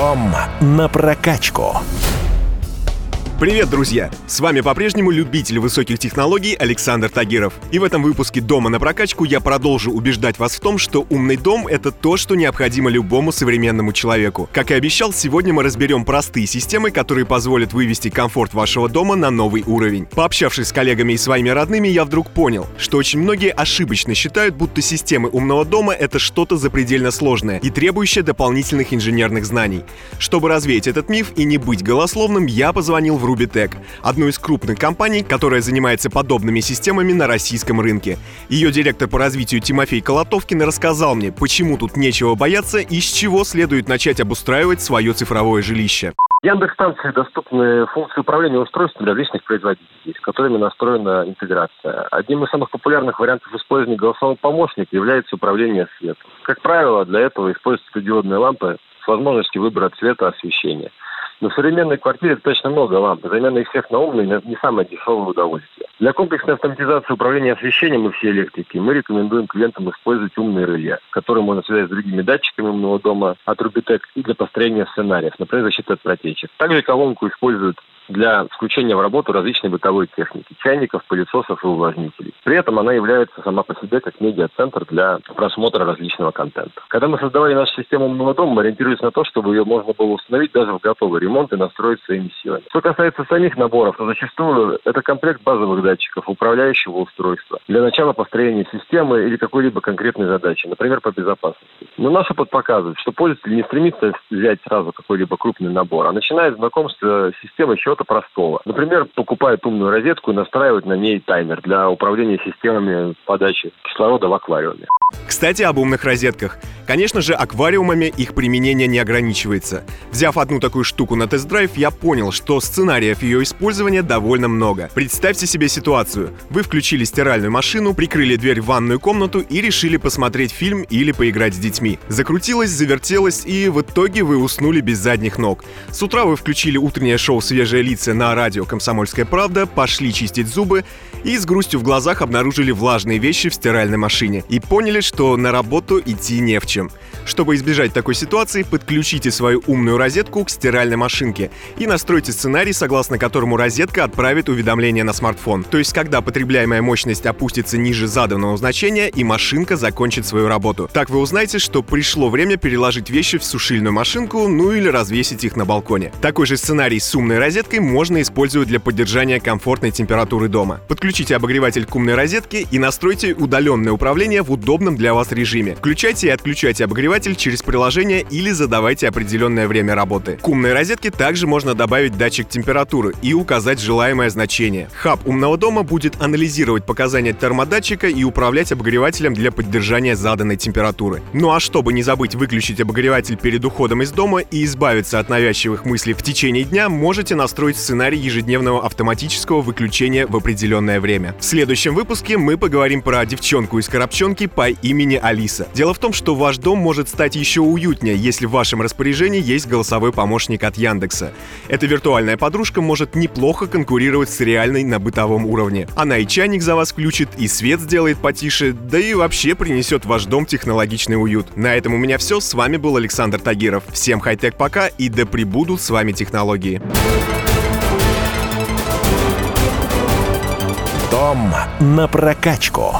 Дом на прокачку. Привет, друзья! С вами по-прежнему любитель высоких технологий Александр Тагиров. И в этом выпуске «Дома на прокачку» я продолжу убеждать вас в том, что умный дом — это то, что необходимо любому современному человеку. Как и обещал, сегодня мы разберем простые системы, которые позволят вывести комфорт вашего дома на новый уровень. Пообщавшись с коллегами и своими родными, я вдруг понял, что очень многие ошибочно считают, будто системы умного дома — это что-то запредельно сложное и требующее дополнительных инженерных знаний. Чтобы развеять этот миф и не быть голословным, я позвонил в Rubitech, одну из крупных компаний, которая занимается подобными системами на российском рынке. Ее директор по развитию Тимофей Колотовкин рассказал мне, почему тут нечего бояться и с чего следует начать обустраивать свое цифровое жилище. Яндекс-станции доступны функции управления устройством для различных производителей, с которыми настроена интеграция. Одним из самых популярных вариантов использования голосового помощника является управление светом. Как правило, для этого используются диодные лампы с возможностью выбора цвета освещения. В современной квартире достаточно много ламп. Замена их всех на умные не самое дешевое удовольствие. Для комплексной автоматизации управления освещением и всей электрики мы рекомендуем клиентам использовать умные реле, которые можно связать с другими датчиками умного дома от Rubitec и для построения сценариев, например, защиты от протечек. Также колонку используют для включения в работу различной бытовой техники, чайников, пылесосов и увлажнителей. При этом она является сама по себе как медиа-центр для просмотра различного контента. Когда мы создавали нашу систему умного дома, мы ориентировались на то, чтобы ее можно было установить даже в готовый ремонт и настроить своими силами. Что касается самих наборов, то зачастую это комплект базовых датчиков, управляющего устройства для начала построения системы или какой-либо конкретной задачи, например, по безопасности. Но наш опыт показывает, что пользователь не стремится взять сразу какой-либо крупный набор, а начинает знакомство с системой счета чего-то простого. Например, покупает умную розетку и настраивает на ней таймер для управления системами подачи кислорода в аквариуме. Кстати, об умных розетках. Конечно же, аквариумами их применение не ограничивается. Взяв одну такую штуку на тест-драйв, я понял, что сценариев ее использования довольно много. Представьте себе ситуацию. Вы включили стиральную машину, прикрыли дверь в ванную комнату и решили посмотреть фильм или поиграть с детьми. Закрутилось, завертелось, и в итоге вы уснули без задних ног. С утра вы включили утреннее шоу «Свежие лица» на радио «Комсомольская правда», пошли чистить зубы и с грустью в глазах обнаружили влажные вещи в стиральной машине и поняли, что на работу идти не в чем будущем. Чтобы избежать такой ситуации, подключите свою умную розетку к стиральной машинке и настройте сценарий, согласно которому розетка отправит уведомление на смартфон. То есть, когда потребляемая мощность опустится ниже заданного значения и машинка закончит свою работу. Так вы узнаете, что пришло время переложить вещи в сушильную машинку, ну или развесить их на балконе. Такой же сценарий с умной розеткой можно использовать для поддержания комфортной температуры дома. Подключите обогреватель к умной розетке и настройте удаленное управление в удобном для вас режиме. Включайте и отключайте Включайте обогреватель через приложение или задавайте определенное время работы. К умной розетке также можно добавить датчик температуры и указать желаемое значение. Хаб умного дома будет анализировать показания термодатчика и управлять обогревателем для поддержания заданной температуры. Ну а чтобы не забыть выключить обогреватель перед уходом из дома и избавиться от навязчивых мыслей в течение дня, можете настроить сценарий ежедневного автоматического выключения в определенное время. В следующем выпуске мы поговорим про девчонку из коробчонки по имени Алиса. Дело в том, что ваш дом может стать еще уютнее, если в вашем распоряжении есть голосовой помощник от Яндекса. Эта виртуальная подружка может неплохо конкурировать с реальной на бытовом уровне. Она и чайник за вас включит, и свет сделает потише, да и вообще принесет в ваш дом технологичный уют. На этом у меня все. С вами был Александр Тагиров. Всем хай-тек пока и да пребудут с вами технологии. Дом на прокачку.